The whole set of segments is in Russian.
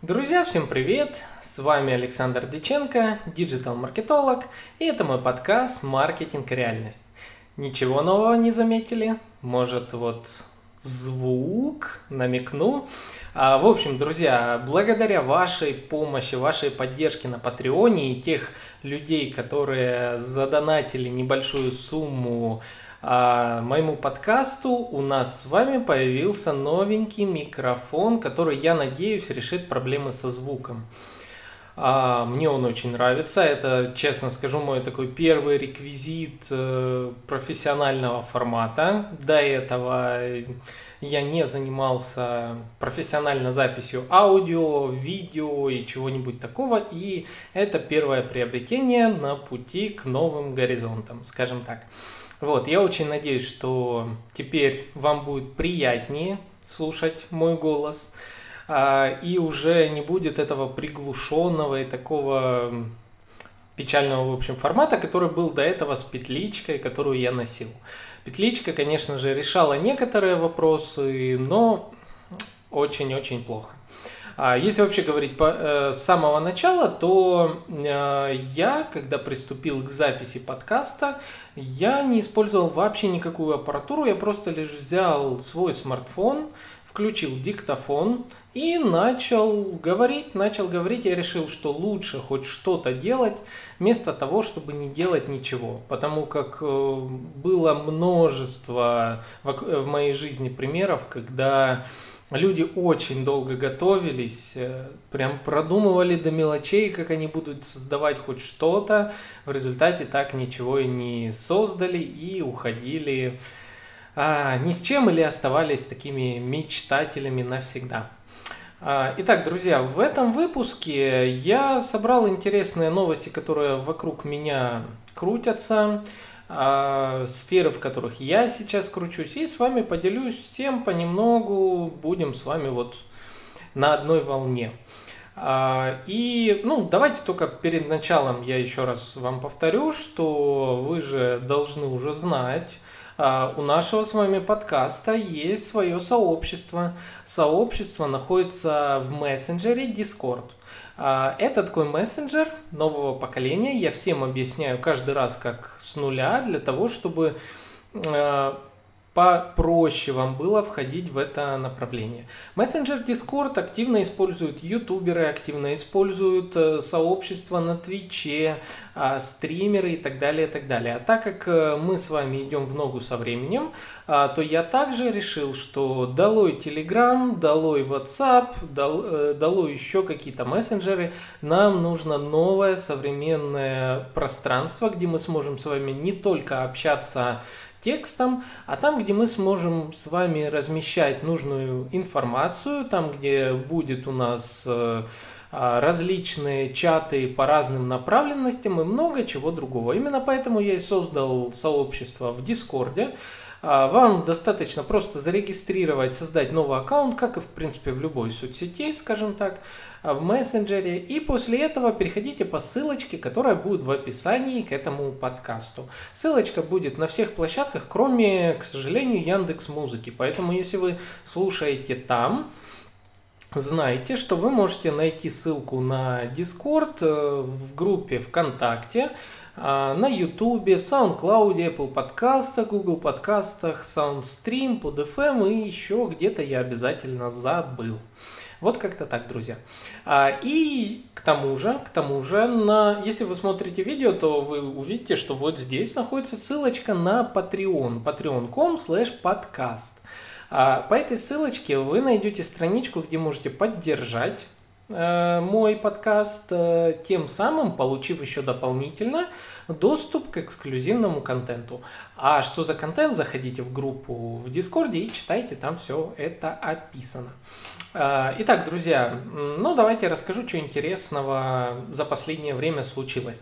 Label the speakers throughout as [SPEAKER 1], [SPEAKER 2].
[SPEAKER 1] Друзья, всем привет! С вами Александр Диченко, диджитал-маркетолог, и это мой подкаст «Маркетинг. Реальность». Ничего нового не заметили? Может, вот звук намекну? А, в общем, друзья, благодаря вашей помощи, вашей поддержке на Патреоне и тех людей, которые задонатили небольшую сумму а, моему подкасту у нас с вами появился новенький микрофон, который, я надеюсь, решит проблемы со звуком. А, мне он очень нравится. Это, честно скажу, мой такой первый реквизит э, профессионального формата. До этого я не занимался профессионально записью аудио, видео и чего-нибудь такого. И это первое приобретение на пути к новым горизонтам, скажем так. Вот, я очень надеюсь, что теперь вам будет приятнее слушать мой голос, а, и уже не будет этого приглушенного и такого печального, в общем, формата, который был до этого с петличкой, которую я носил. Петличка, конечно же, решала некоторые вопросы, но очень-очень плохо. А если вообще говорить по, э, с самого начала, то э, я, когда приступил к записи подкаста, я не использовал вообще никакую аппаратуру, я просто лишь взял свой смартфон, включил диктофон и начал говорить, начал говорить. Я решил, что лучше хоть что-то делать, вместо того, чтобы не делать ничего. Потому как э, было множество в моей жизни примеров, когда Люди очень долго готовились, э, прям продумывали до мелочей, как они будут создавать хоть что-то. В результате так ничего и не создали и уходили а, ни с чем или оставались такими мечтателями навсегда. А, итак, друзья, в этом выпуске я собрал интересные новости, которые вокруг меня крутятся. А, сферы, в которых я сейчас кручусь, и с вами поделюсь всем понемногу, будем с вами вот на одной волне. А, и, ну, давайте только перед началом я еще раз вам повторю, что вы же должны уже знать, а, у нашего с вами подкаста есть свое сообщество. Сообщество находится в мессенджере Discord. А, это такой мессенджер нового поколения. Я всем объясняю каждый раз как с нуля, для того, чтобы а, попроще вам было входить в это направление. Мессенджер Discord активно используют ютуберы, активно используют э, сообщества на Твиче, а, стримеры и так далее, и так далее. А так как э, мы с вами идем в ногу со временем, а, то я также решил, что долой Telegram, долой WhatsApp, э, долой еще какие-то мессенджеры, нам нужно новое современное пространство, где мы сможем с вами не только общаться текстом, а там, где мы сможем с вами размещать нужную информацию, там, где будет у нас э, а, различные чаты по разным направленностям и много чего другого. Именно поэтому я и создал сообщество в Дискорде, вам достаточно просто зарегистрировать, создать новый аккаунт, как и в принципе в любой соцсети, скажем так, а, в мессенджере. И после этого переходите по ссылочке, которая будет в описании к этому подкасту. Ссылочка будет на всех площадках, кроме, к сожалению, Яндекс Музыки. Поэтому если вы слушаете там, Знайте, что вы можете найти ссылку на Discord э, в группе ВКонтакте, а, на YouTube, SoundCloud, Apple подкастах, Google подкастах, SoundStream, PodFM и еще где-то я обязательно забыл. Вот как-то так, друзья. А, и к тому же, к тому же, на, если вы смотрите видео, то вы увидите, что вот здесь находится ссылочка на Patreon, patreon.com slash podcast. А, по этой ссылочке вы найдете страничку, где можете поддержать Э, мой подкаст, э, тем самым получив еще дополнительно доступ к эксклюзивному контенту. А что за контент, заходите в группу в Дискорде и читайте, там все это описано. Э, итак, друзья, ну давайте расскажу, что интересного за последнее время случилось.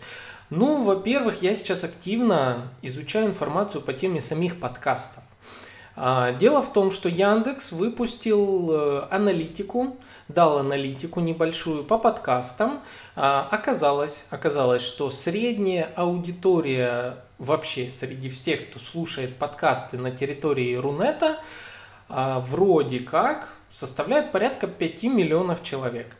[SPEAKER 1] Ну, во-первых, я сейчас активно изучаю информацию по теме самих подкастов. А, дело в том, что Яндекс выпустил э, аналитику, дал аналитику небольшую по подкастам. А, оказалось, оказалось, что средняя аудитория вообще среди всех, кто слушает подкасты на территории Рунета, а, вроде как составляет порядка 5 миллионов человек.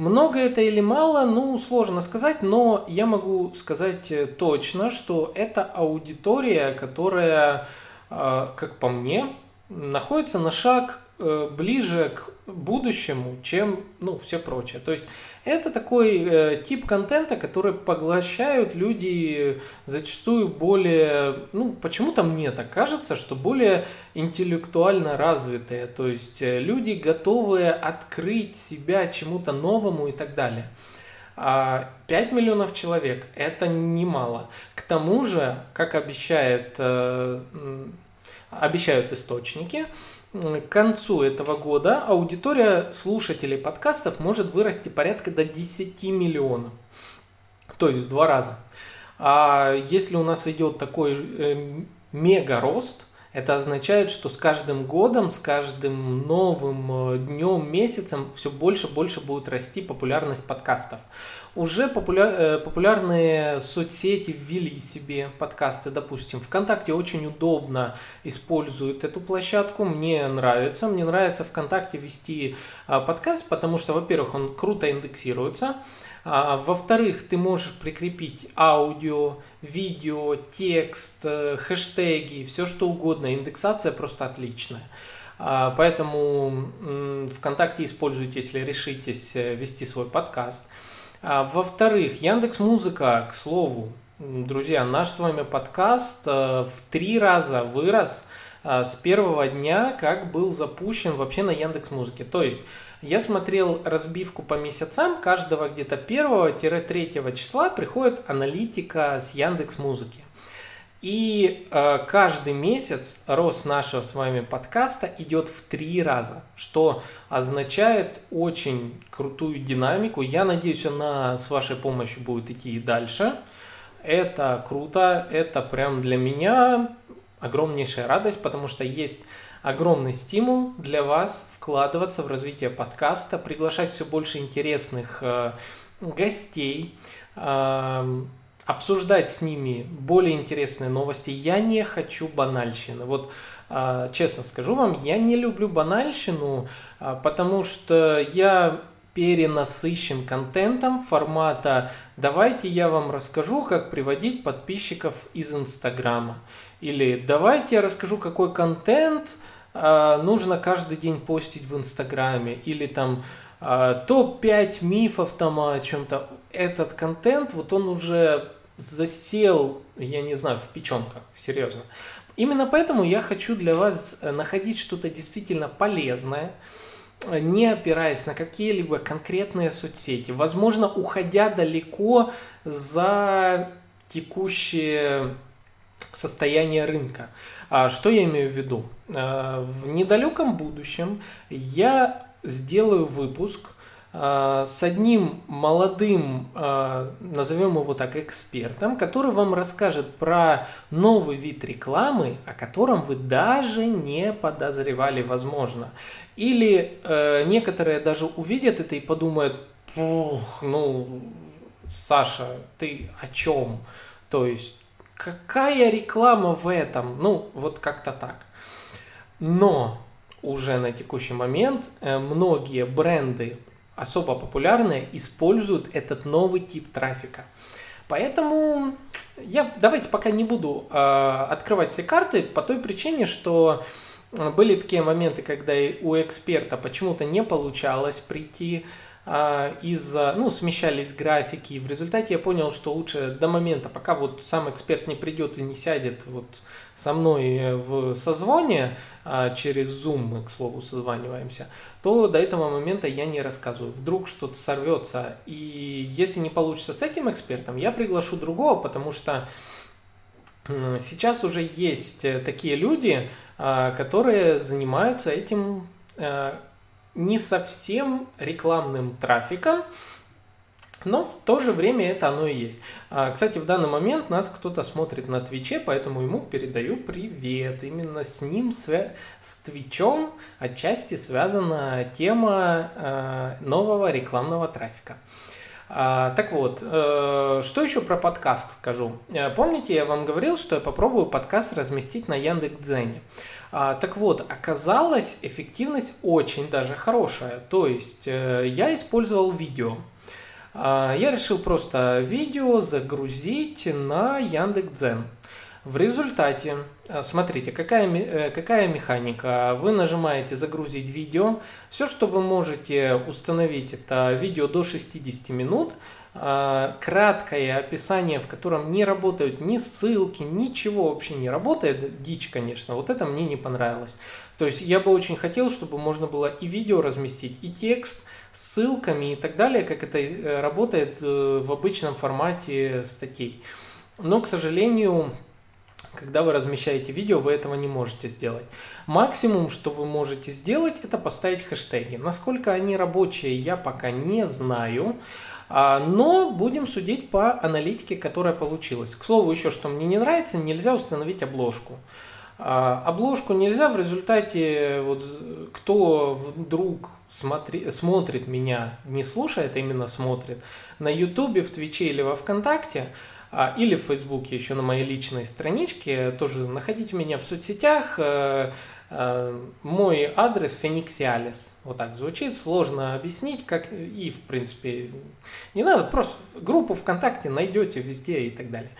[SPEAKER 1] Много это или мало, ну, сложно сказать, но я могу сказать э, точно, что это аудитория, которая, как по мне, находится на шаг э, ближе к будущему, чем ну, все прочее. То есть это такой э, тип контента, который поглощают люди зачастую более, ну почему-то мне так кажется, что более интеллектуально развитые. То есть э, люди готовые открыть себя чему-то новому и так далее. А 5 миллионов человек – это немало. К тому же, как обещает, э, обещают источники, к концу этого года аудитория слушателей подкастов может вырасти порядка до 10 миллионов. То есть в два раза. А если у нас идет такой э, мега рост, это означает, что с каждым годом, с каждым новым э, днем, месяцем все больше и больше будет расти популярность подкастов. Уже популя... Э, популярные соцсети ввели себе подкасты, допустим, ВКонтакте очень удобно использует эту площадку, мне нравится, мне нравится ВКонтакте вести а, подкаст, потому что, во-первых, он круто индексируется, во-вторых, ты можешь прикрепить аудио, видео, текст, э, хэштеги, все что угодно. Индексация просто отличная. А, поэтому ВКонтакте используйте, если решитесь э, вести свой подкаст. А, во-вторых, Яндекс Музыка, к слову, друзья, наш с вами подкаст э, в три раза вырос с первого дня, как был запущен вообще на Яндекс Музыке. То есть я смотрел разбивку по месяцам, каждого где-то 1-3 числа приходит аналитика с Яндекс Музыки. И э, каждый месяц рост нашего с вами подкаста идет в три раза, что означает очень крутую динамику. Я надеюсь, она с вашей помощью будет идти и дальше. Это круто, это прям для меня огромнейшая радость, потому что есть огромный стимул для вас вкладываться в развитие подкаста, приглашать все больше интересных э, гостей, э, обсуждать с ними более интересные новости. Я не хочу банальщины. Вот э, честно скажу вам, я не люблю банальщину, э, потому что я перенасыщен контентом формата «давайте я вам расскажу, как приводить подписчиков из Инстаграма» или «давайте я расскажу, какой контент э, нужно каждый день постить в Инстаграме» или там э, «топ-5 мифов там о чем-то». Этот контент, вот он уже засел, я не знаю, в печенках, серьезно. Именно поэтому я хочу для вас э, находить что-то действительно полезное, не опираясь на какие-либо конкретные соцсети, возможно, уходя далеко за текущее состояние рынка. А что я имею в виду? А, в недалеком будущем я сделаю выпуск а, с одним молодым, назовем его так, экспертом, который вам расскажет про новый вид рекламы, о котором вы даже не подозревали, возможно. Или э, некоторые даже увидят это и подумают, ну, Саша, ты о чем? То есть, какая реклама в этом? Ну, вот как-то так. Но уже на текущий момент э, многие бренды особо популярные используют этот новый тип трафика. Поэтому я давайте пока не буду э, открывать все карты по той причине, что э, были такие моменты, когда у эксперта почему-то не получалось прийти а, из-за, ну, смещались графики. В результате я понял, что лучше до момента, пока вот сам эксперт не придет и не сядет вот со мной в созвоне, а, через Zoom мы, к слову, созваниваемся, то до этого момента я не рассказываю. Вдруг что-то сорвется, и если не получится с этим экспертом, я приглашу другого, потому что сейчас уже есть э, такие люди, а, которые занимаются этим э, не совсем рекламным трафиком, но в то же время это оно и есть. А, кстати, в данный момент нас кто-то смотрит на Твиче, поэтому ему передаю привет. Именно с ним, с Твичом отчасти связана тема а, нового рекламного трафика. А, так вот, э, что еще про подкаст скажу? Э, помните, я вам говорил, что я попробую подкаст разместить на Яндекс.Дзене. А, так вот, оказалось, эффективность очень даже хорошая. То есть э, я использовал видео. А, я решил просто видео загрузить на Яндекс.Дзен. В результате, э, смотрите, какая, э, какая механика. Вы нажимаете «Загрузить видео». Все, что вы можете установить, это видео до 60 минут, краткое описание, в котором не работают ни ссылки, ничего вообще не работает. Дичь, конечно. Вот это мне не понравилось. То есть я бы очень хотел, чтобы можно было и видео разместить, и текст с ссылками и так далее, как это работает в обычном формате статей. Но, к сожалению, когда вы размещаете видео, вы этого не можете сделать. Максимум, что вы можете сделать, это поставить хэштеги. Насколько они рабочие, я пока не знаю. А, но будем судить по аналитике, которая получилась. К слову, еще что мне не нравится, нельзя установить обложку. А, обложку нельзя в результате, вот, кто вдруг смотри, смотрит меня, не слушает, а именно смотрит, на ютубе, в твиче или во вконтакте, а, или в Фейсбуке, еще на моей личной страничке. Тоже находите меня в соцсетях. Э, мой адрес Фениксиалис. Вот так звучит. Сложно объяснить, как и, в принципе, не надо. Просто группу ВКонтакте найдете везде и так далее.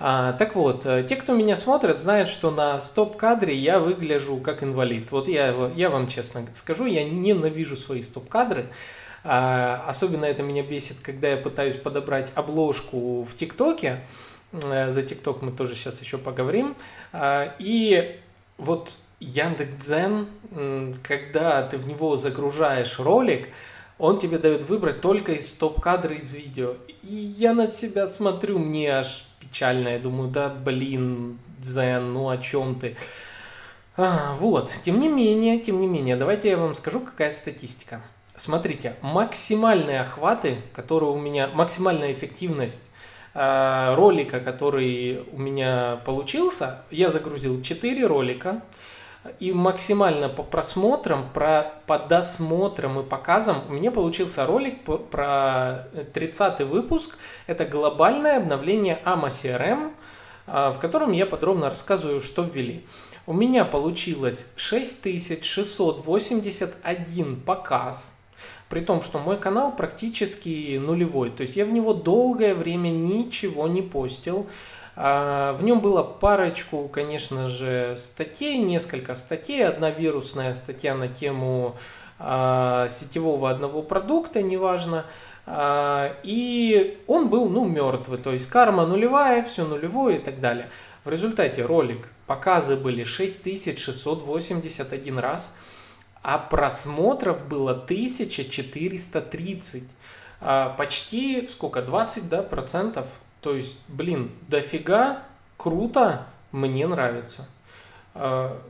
[SPEAKER 1] А, так вот, э, те, кто меня смотрит, знают, что на стоп-кадре я выгляжу как инвалид. Вот я, я вам честно скажу, я ненавижу свои стоп-кадры. А, особенно это меня бесит, когда я пытаюсь подобрать обложку в ТикТоке. Э, за ТикТок мы тоже сейчас еще поговорим. А, и вот Яндекс.Дзен, когда ты в него загружаешь ролик, он тебе дает выбрать только из стоп-кадра из видео. И я на себя смотрю, мне аж печально. Я думаю, да блин, Дзен, ну о чем ты? А, вот, тем не менее, тем не менее, давайте я вам скажу, какая статистика. Смотрите, максимальные охваты, которые у меня, максимальная эффективность э, ролика, который у меня получился, я загрузил 4 ролика, и максимально по просмотрам, про, по досмотрам и показам у меня получился ролик про 30 выпуск. Это глобальное обновление AMA CRM, э, в котором я подробно рассказываю, что ввели. У меня получилось 6681 показ – при том, что мой канал практически нулевой. То есть я в него долгое время ничего не постил. А, в нем было парочку, конечно же, статей, несколько статей. Одна вирусная статья на тему а, сетевого одного продукта, неважно. А, и он был, ну, мертвый. То есть карма нулевая, все нулевое и так далее. В результате ролик, показы были 6681 раз – а просмотров было 1430. А почти сколько, 20 да, процентов. То есть, блин, дофига, круто, мне нравится. А,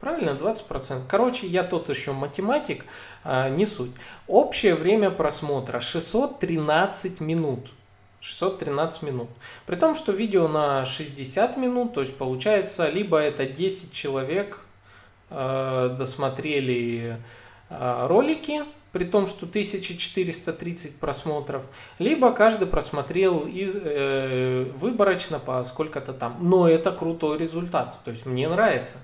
[SPEAKER 1] правильно, 20%. Короче, я тот еще математик, а, не суть. Общее время просмотра 613 минут. 613 минут. При том, что видео на 60 минут, то есть получается, либо это 10 человек Э, досмотрели ролики, при том, что 1430 просмотров, либо каждый просмотрел из, э, выборочно по сколько-то там. Но это крутой результат, то есть мне нравится.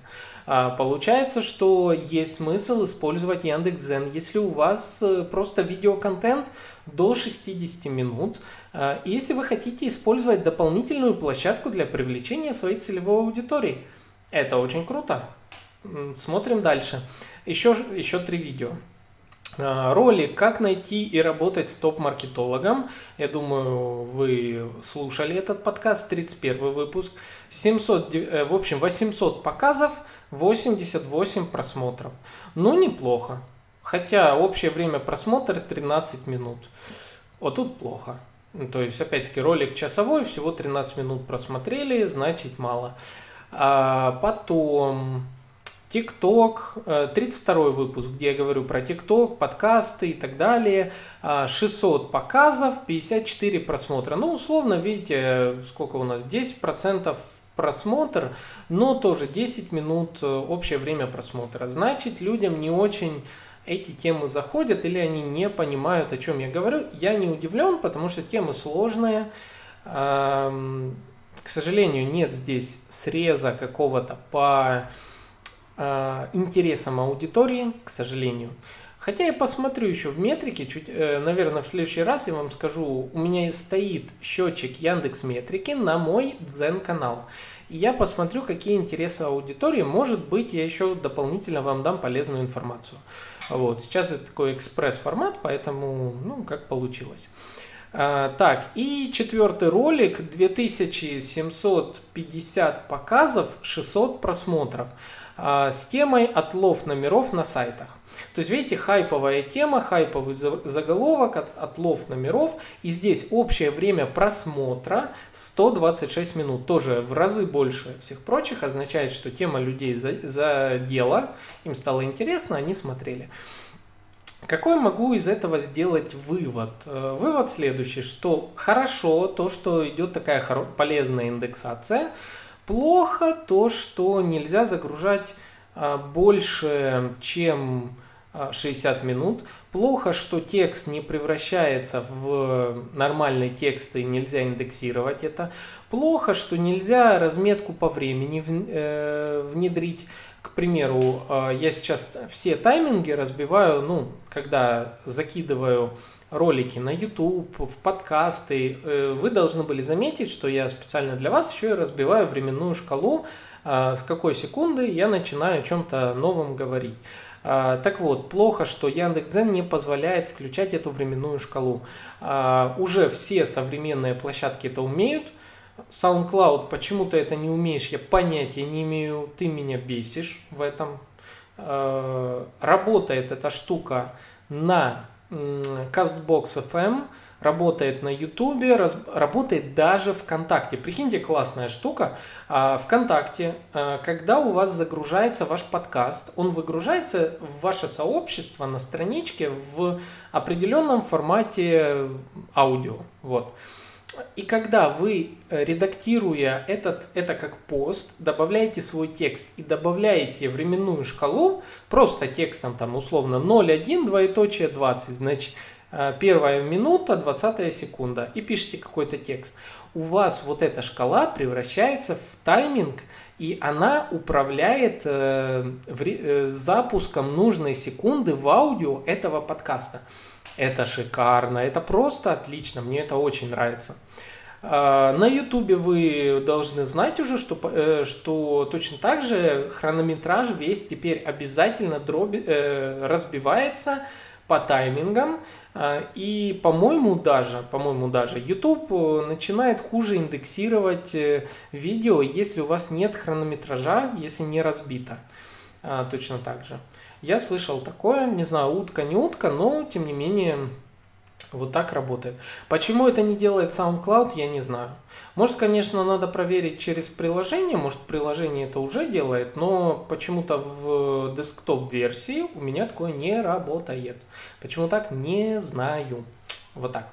[SPEAKER 1] А, получается, что есть смысл использовать Яндекс.Дзен, если у вас э, просто видеоконтент до 60 минут, если вы хотите использовать дополнительную площадку для привлечения своей целевой аудитории. Это очень круто. Смотрим дальше. Еще, еще три видео. А, ролик «Как найти и работать с топ-маркетологом». Я думаю, вы слушали этот подкаст, 31 выпуск. 700, э, в общем, 800 показов, 88 просмотров. Ну, неплохо. Хотя общее время просмотра 13 минут. Вот тут плохо. То есть, опять-таки, ролик часовой, всего 13 минут просмотрели, значит мало. А потом ТикТок, 32 э, выпуск, где я говорю про ТикТок, подкасты и так далее. 600 а, показов, 54 просмотра. Ну, условно, видите, сколько у нас? 10% просмотр, но тоже 10 минут э, общее время просмотра. Значит, людям не очень эти темы заходят или они не понимают, о чем я говорю. Я не удивлен, потому что темы сложные. К сожалению, нет здесь среза какого-то по интересам аудитории, к сожалению. Хотя я посмотрю еще в метрике, чуть, э, наверное, в следующий раз я вам скажу, у меня стоит счетчик Яндекс Метрики на мой Дзен канал. И я посмотрю, какие интересы аудитории. Может быть, я еще дополнительно вам дам полезную информацию. Вот. Сейчас это такой экспресс-формат, поэтому, ну, как получилось. А, так, и четвертый ролик, 2750 показов, 600 просмотров. А, с темой отлов номеров на сайтах. То есть, видите, хайповая тема, хайповый заголовок, от, отлов номеров. И здесь общее время просмотра 126 минут. Тоже в разы больше всех прочих. Означает, что тема людей задела, им стало интересно, они смотрели. Какой могу из этого сделать вывод? Э, вывод следующий, что хорошо то, что идет такая полезная индексация, Плохо то, что нельзя загружать а, больше, чем 60 а, минут. Плохо, что текст не превращается в нормальный текст и нельзя индексировать это. Плохо, что нельзя разметку по времени э, внедрить. К примеру, а, я сейчас все тайминги разбиваю, ну, когда закидываю ролики на YouTube, в подкасты, э, вы должны были заметить, что я специально для вас еще и разбиваю временную шкалу, а, с какой секунды я начинаю о чем-то новом говорить. А, так вот, плохо, что Яндекс.Дзен не позволяет включать эту временную шкалу. А, уже все современные площадки это умеют. SoundCloud, почему ты это не умеешь, я понятия не имею, ты меня бесишь в этом. Работает эта штука на CastBox FM, работает на YouTube, раз, работает даже ВКонтакте. Прикиньте, классная штука. А, ВКонтакте, а, когда у вас загружается ваш подкаст, он выгружается в ваше сообщество на страничке в определенном формате аудио. Вот. И когда вы, э, редактируя этот, это как пост, добавляете свой текст и добавляете временную шкалу, просто текстом там условно 0,1, двоеточие 20, значит, э, первая минута, 20 секунда, и пишите какой-то текст. У вас вот эта шкала превращается в тайминг, и она управляет э, в, э, запуском нужной секунды в аудио этого подкаста. Это шикарно, это просто отлично, мне это очень нравится. А, на ютубе вы должны знать уже, что, э, что точно так же хронометраж весь теперь обязательно дроби, э, разбивается по таймингам. А, и, по-моему, даже, по-моему, даже YouTube начинает хуже индексировать э, видео, если у вас нет хронометража, если не разбито. А, точно так же. Я слышал такое, не знаю, утка, не утка, но тем не менее вот так работает. Почему это не делает SoundCloud, я не знаю. Может, конечно, надо проверить через приложение, может, приложение это уже делает, но почему-то в десктоп-версии у меня такое не работает. Почему так, не знаю. Вот так.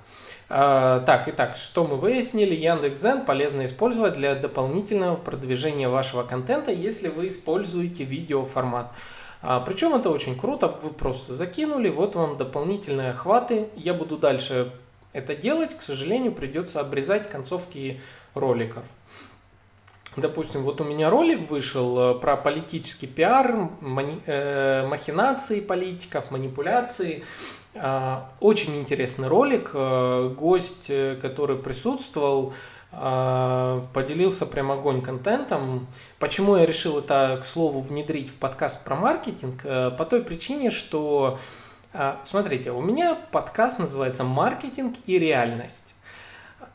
[SPEAKER 1] А, так, итак, что мы выяснили? Яндекс.Дзен полезно использовать для дополнительного продвижения вашего контента, если вы используете видеоформат. А, причем это очень круто, вы просто закинули, вот вам дополнительные охваты. Я буду дальше это делать, к сожалению, придется обрезать концовки роликов. Допустим, вот у меня ролик вышел э, про политический пиар, мани, э, махинации политиков, манипуляции. Э, очень интересный ролик. Э, гость, э, который присутствовал, а, поделился прям огонь контентом. Почему я решил это, к слову, внедрить в подкаст про маркетинг? Э, по той причине, что, а, смотрите, у меня подкаст называется «Маркетинг и реальность»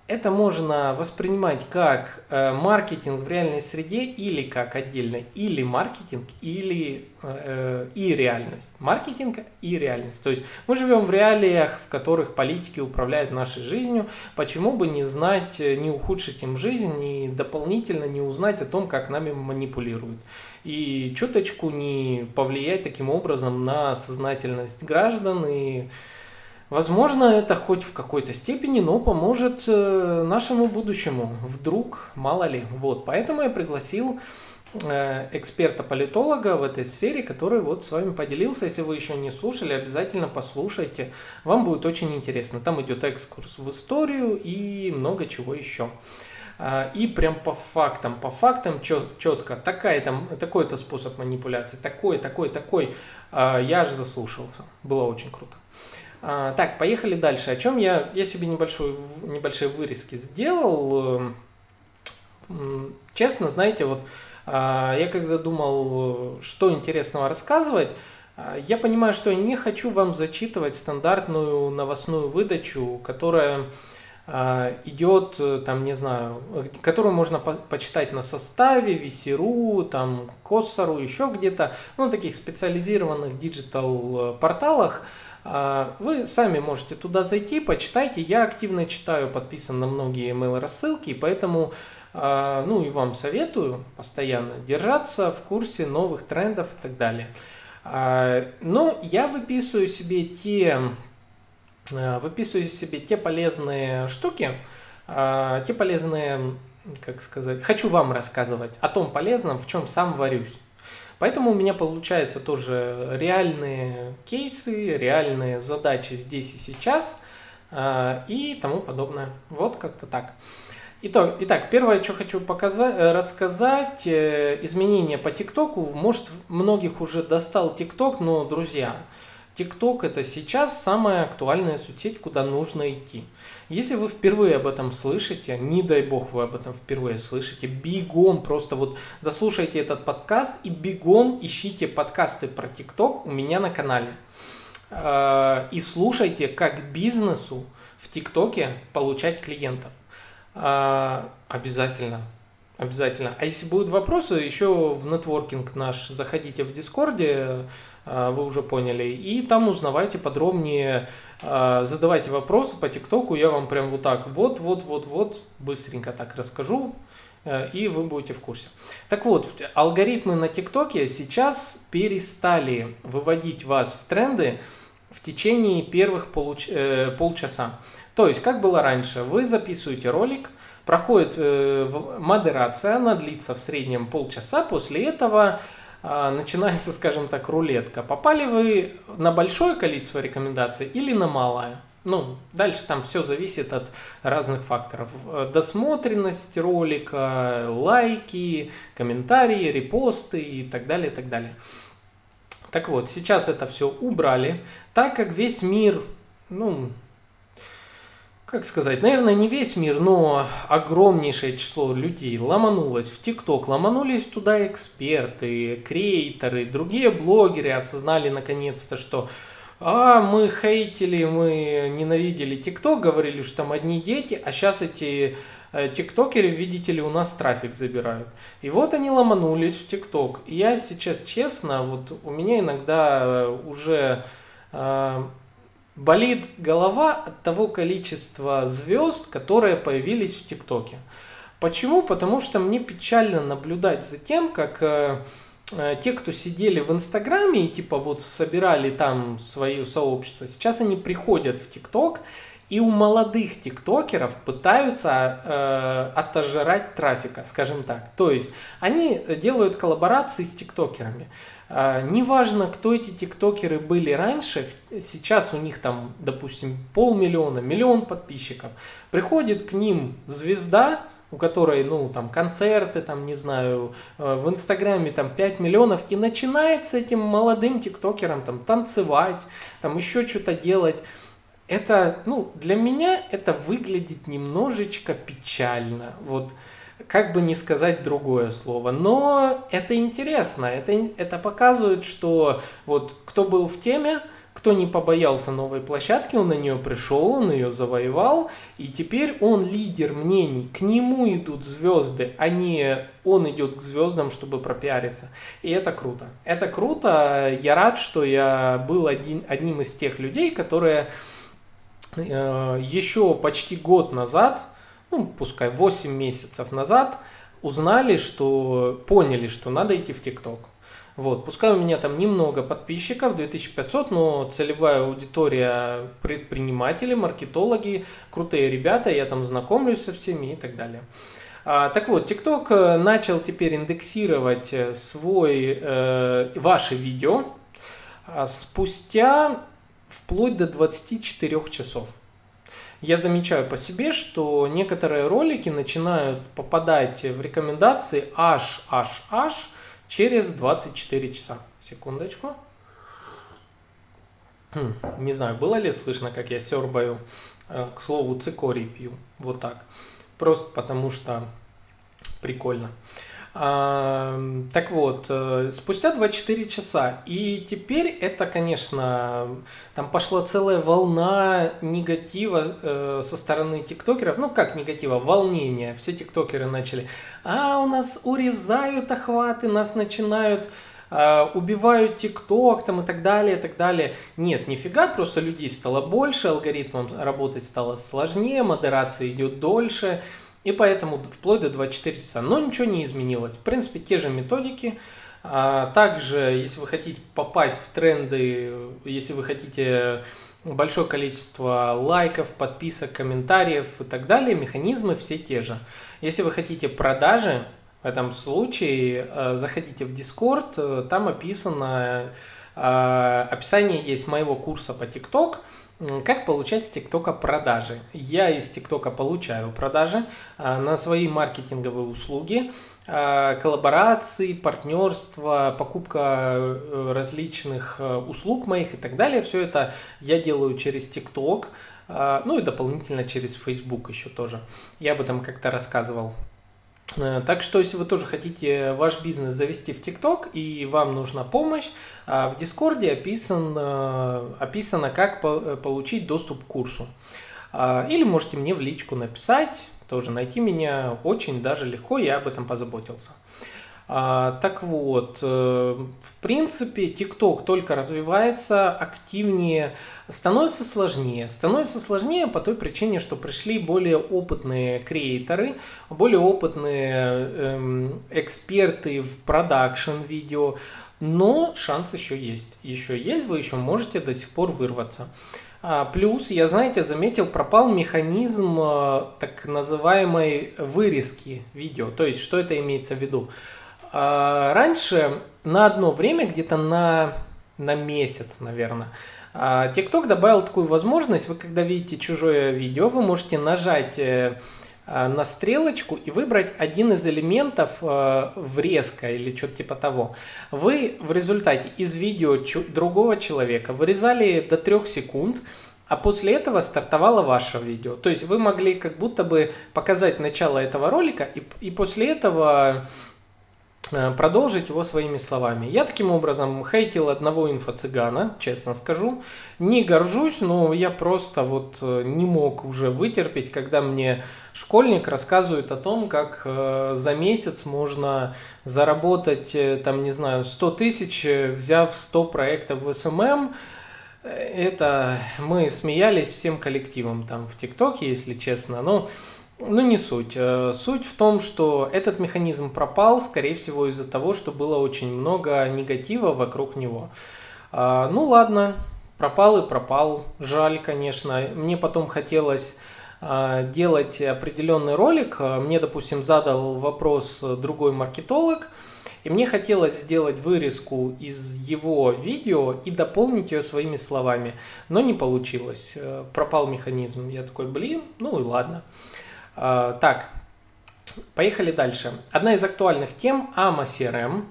[SPEAKER 1] это можно воспринимать как э, маркетинг в реальной среде или как отдельно, или маркетинг, или э, и реальность. Маркетинг и реальность. То есть мы живем в реалиях, в которых политики управляют нашей жизнью. Почему бы не знать, э, не ухудшить им жизнь и дополнительно не узнать о том, как нами манипулируют. И чуточку не повлиять таким образом на сознательность граждан и Возможно, это хоть в какой-то степени, но поможет э, нашему будущему. Вдруг, мало ли. Вот, поэтому я пригласил э, эксперта-политолога в этой сфере, который вот с вами поделился. Если вы еще не слушали, обязательно послушайте. Вам будет очень интересно. Там идет экскурс в историю и много чего еще. А, и прям по фактам, по фактам четко, такая там, такой-то способ манипуляции, такой, такой, такой. А, я аж заслушался. Было очень круто. А, так, поехали дальше. О чем я, я себе небольшой, небольшие вырезки сделал. Честно, знаете, вот я когда думал, что интересного рассказывать, я понимаю, что я не хочу вам зачитывать стандартную новостную выдачу, которая а, идет, э, там, не знаю, которую можно по почитать на Составе, VC.ru, там, Cossa.ru, еще где-то, ну, таких специализированных digital порталах. А, вы сами можете туда зайти, почитайте. Я активно читаю, подписан на многие email рассылки, поэтому а, ну и вам советую постоянно держаться в курсе новых трендов и так далее. Но я выписываю себе те выписываю себе те полезные штуки, те полезные, как сказать, хочу вам рассказывать о том полезном, в чем сам варюсь. Поэтому у меня получается тоже реальные кейсы, реальные задачи здесь и сейчас э, и тому подобное. Вот как-то так. Итак, итак, первое, что хочу показать, рассказать, изменения по ТикТоку. Может, многих уже достал ТикТок, но, друзья, TikTok это сейчас самая актуальная соцсеть, куда нужно идти. Если вы впервые об этом слышите, не дай бог вы об этом впервые слышите, бегом просто вот дослушайте этот подкаст и бегом ищите подкасты про TikTok у меня на канале. А, и слушайте, как бизнесу в ТикТоке получать клиентов. А, обязательно. Обязательно. А если будут вопросы, еще в нетворкинг наш заходите в Дискорде, вы уже поняли. И там узнавайте подробнее, а, задавайте вопросы по ТикТоку, я вам прям вот так вот, вот, вот, вот, быстренько так расскажу, э, и вы будете в курсе. Так вот, алгоритмы на ТикТоке сейчас перестали выводить вас в тренды в течение первых получ... э, полчаса. То есть, как было раньше, вы записываете ролик, проходит э, модерация, она длится в среднем полчаса, после этого а, начинается, скажем так, рулетка. Попали вы на большое количество рекомендаций или на малое? Ну, дальше там все зависит от разных факторов. Досмотренность ролика, лайки, комментарии, репосты и так далее, и так далее. Так вот, сейчас это все убрали, так как весь мир, ну, как сказать, наверное, не весь мир, но огромнейшее число людей ломанулось в ТикТок, ломанулись туда эксперты, креаторы, другие блогеры осознали наконец-то, что а, мы хейтили, мы ненавидели ТикТок, говорили, что там одни дети, а сейчас эти э, тиктокеры, видите ли, у нас трафик забирают. И вот они ломанулись в ТикТок. И я сейчас честно, вот у меня иногда уже э, болит голова от того количества звезд, которые появились в ТикТоке. Почему? Потому что мне печально наблюдать за тем, как э, э, те, кто сидели в Инстаграме и типа вот собирали там свое сообщество, сейчас они приходят в ТикТок и у молодых тиктокеров пытаются э, отожрать трафика, скажем так. То есть они делают коллаборации с тиктокерами. А, неважно, кто эти тиктокеры были раньше, сейчас у них там, допустим, полмиллиона, миллион подписчиков. Приходит к ним звезда, у которой, ну, там, концерты, там, не знаю, э, в Инстаграме там 5 миллионов, и начинает с этим молодым тиктокером там танцевать, там еще что-то делать. Это, ну, для меня это выглядит немножечко печально. Вот, как бы не сказать другое слово. Но это интересно, это, это показывает, что вот кто был в теме, кто не побоялся новой площадки, он на нее пришел, он ее завоевал, и теперь он лидер мнений, к нему идут звезды, а не он идет к звездам, чтобы пропиариться. И это круто. Это круто, я рад, что я был один, одним из тех людей, которые э, еще почти год назад ну, пускай 8 месяцев назад, узнали, что поняли, что надо идти в ТикТок. Вот, пускай у меня там немного подписчиков, 2500, но целевая аудитория предприниматели, маркетологи, крутые ребята, я там знакомлюсь со всеми и так далее. А, так вот, TikTok э, начал теперь индексировать э, свой, э, ваши видео а, спустя вплоть до 24 часов. Я замечаю по себе, что некоторые ролики начинают попадать в рекомендации аж, аж, аж через 24 часа. Секундочку. Хм, не знаю, было ли слышно, как я сербаю, э, к слову, цикорий пью. Вот так. Просто потому что прикольно. Так вот, э, спустя 24 часа. И теперь это, конечно, там пошла целая волна негатива э, со стороны тиктокеров. Ну, как негатива, волнения. Все тиктокеры начали, а, у нас урезают охваты, нас начинают а, убивают ТикТок там и так далее, и так далее. Нет, нифига, просто людей стало больше, алгоритмом работать стало сложнее, модерация идет дольше, и поэтому вплоть до 24 часа. Но ничего не изменилось. В принципе, те же методики. А, также, если вы хотите попасть в тренды, если вы хотите большое количество лайков, подписок, комментариев и так далее, механизмы все те же. Если вы хотите продажи, в этом случае э, заходите в Discord, э, там описано, э, описание есть моего курса по TikTok, как получать с ТикТока продажи. Я из ТикТока получаю продажи на свои маркетинговые услуги, коллаборации, партнерства, покупка различных услуг моих и так далее. Все это я делаю через ТикТок, ну и дополнительно через Facebook еще тоже. Я об этом как-то рассказывал. Э, так что, если вы тоже хотите ваш бизнес завести в ТикТок и вам нужна помощь, а, в Дискорде описан, э, описано, как э, получить доступ к курсу. А, или можете мне в личку написать, тоже найти меня очень даже легко, я об этом позаботился. А, так вот, э, в принципе, TikTok только развивается активнее, становится сложнее. Становится сложнее по той причине, что пришли более опытные креаторы, более опытные эм, эксперты в продакшн видео, но шанс еще есть. Еще есть, вы еще можете до сих пор вырваться. А, плюс, я, знаете, заметил, пропал механизм э, так называемой вырезки видео. То есть, что это имеется в виду? А, раньше на одно время, где-то на, на месяц, наверное, TikTok добавил такую возможность, вы когда видите чужое видео, вы можете нажать э, а, на стрелочку и выбрать один из элементов э, врезка или что-то типа того. Вы в результате из видео другого человека вырезали до 3 секунд, а после этого стартовало ваше видео. То есть вы могли как будто бы показать начало этого ролика и, и после этого продолжить его своими словами. Я таким образом хейтил одного инфо-цыгана, честно скажу. Не горжусь, но я просто вот э, не мог уже вытерпеть, когда мне школьник рассказывает о том, как э, за месяц можно заработать, там, не знаю, 100 тысяч, взяв 100 проектов в СММ. Это мы смеялись всем коллективом там в ТикТоке, если честно. Но ну, не суть. Э, суть в том, что этот механизм пропал, скорее всего, из-за того, что было очень много негатива вокруг него. А, ну, ладно, пропал и пропал. Жаль, конечно. Мне потом хотелось а, делать определенный ролик. Мне, допустим, задал вопрос другой маркетолог, и мне хотелось сделать вырезку из его видео и дополнить ее своими словами, но не получилось. Э, пропал механизм. Я такой, блин, ну и ладно. А, так, поехали дальше. Одна из актуальных тем – AMA CRM.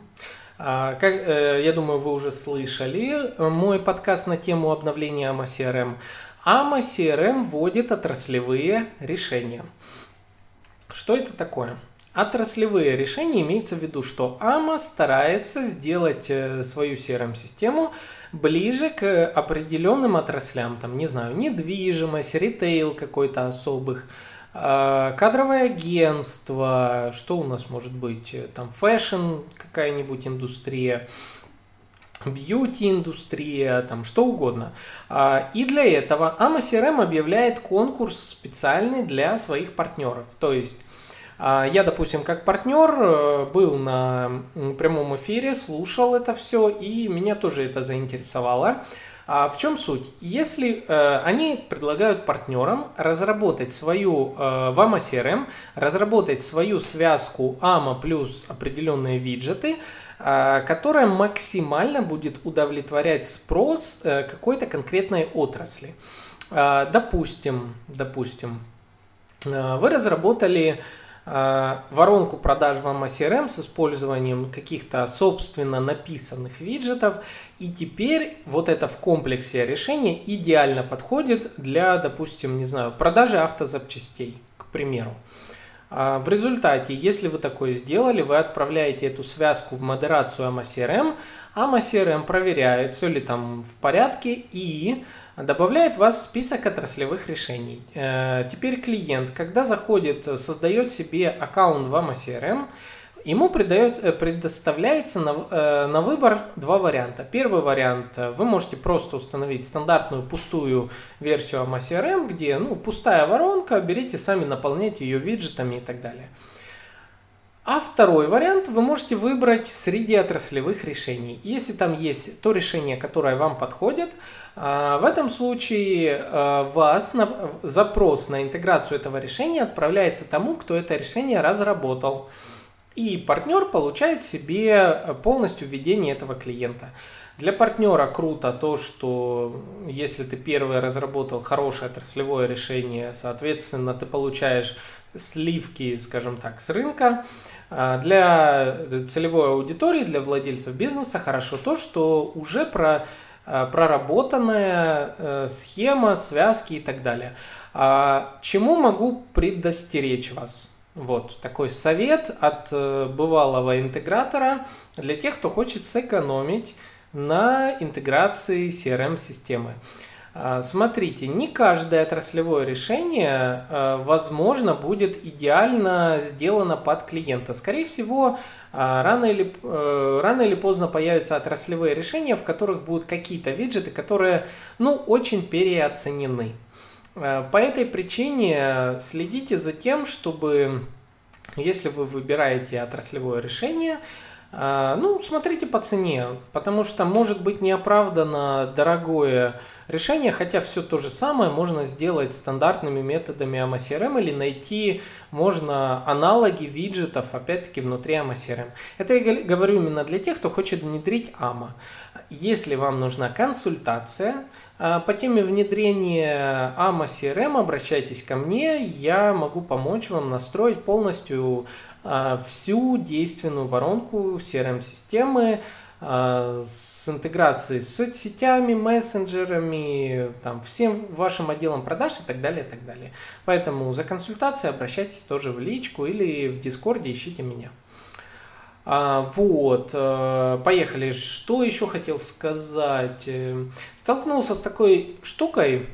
[SPEAKER 1] А, как, э, я думаю, вы уже слышали мой подкаст на тему обновления AMA CRM. AMA CRM вводит отраслевые решения. Что это такое? Отраслевые решения имеется в виду, что amo старается сделать э, свою CRM-систему ближе к определенным отраслям, там, не знаю, недвижимость, ритейл какой-то особых, кадровое агентство, что у нас может быть? Там fashion какая-нибудь индустрия, бьюти-индустрия, там что угодно. А, и для этого amoCRM объявляет конкурс специальный для своих партнеров. То есть а, я, допустим, как партнер э, был на прямом эфире, слушал это все, и меня тоже это заинтересовало. А в чем суть? Если э, они предлагают партнерам разработать свою э, в CRM, разработать свою связку AMA плюс определенные виджеты, э, которая максимально будет удовлетворять спрос э, какой-то конкретной отрасли. Э, допустим, допустим, э, вы разработали Э, воронку продаж в CRM с использованием каких-то собственно написанных виджетов. И теперь вот это в комплексе решения идеально подходит для, допустим, не знаю, продажи автозапчастей, к примеру. А, в результате, если вы такое сделали, вы отправляете эту связку в модерацию AMA CRM, AMA CRM проверяет, все ли там в порядке и добавляет вас в список отраслевых решений. Э, теперь клиент, когда заходит, создает себе аккаунт в AMA Ему придает, э, предоставляется на, э, на выбор два варианта. Первый вариант, вы можете просто установить стандартную пустую версию AMA где ну, пустая воронка, берите сами, наполняйте ее виджетами и так далее. А второй вариант вы можете выбрать среди отраслевых решений. Если там есть то решение, которое вам подходит, в этом случае вас на, запрос на интеграцию этого решения отправляется тому, кто это решение разработал. И партнер получает себе полностью введение этого клиента. Для партнера круто то, что если ты первый разработал хорошее отраслевое решение, соответственно, ты получаешь сливки, скажем так, с рынка. А для целевой аудитории, для владельцев бизнеса хорошо то, что уже про, а, проработанная э, схема, связки и так далее. А чему могу предостеречь вас? Вот такой совет от э, бывалого интегратора для тех, кто хочет сэкономить на интеграции CRM-системы. А, смотрите, не каждое отраслевое решение, э, возможно, будет идеально сделано под клиента. Скорее всего, а, рано или, э, рано или поздно появятся отраслевые решения, в которых будут какие-то виджеты, которые ну, очень переоценены. По этой причине следите за тем, чтобы, если вы выбираете отраслевое решение, ну, смотрите по цене, потому что может быть неоправданно дорогое решение, хотя все то же самое можно сделать стандартными методами AMA CRM или найти можно аналоги виджетов, опять-таки, внутри AMA CRM. Это я говорю именно для тех, кто хочет внедрить AMA. Если вам нужна консультация, а, по теме внедрения AMA CRM обращайтесь ко мне, я могу помочь вам настроить полностью а, всю действенную воронку CRM-системы с интеграцией с соцсетями, мессенджерами, там, всем вашим отделом продаж и так далее, и так далее. Поэтому за консультацией обращайтесь тоже в личку или в Дискорде ищите меня. А, вот, э, поехали. Что еще хотел сказать? Э, столкнулся с такой штукой,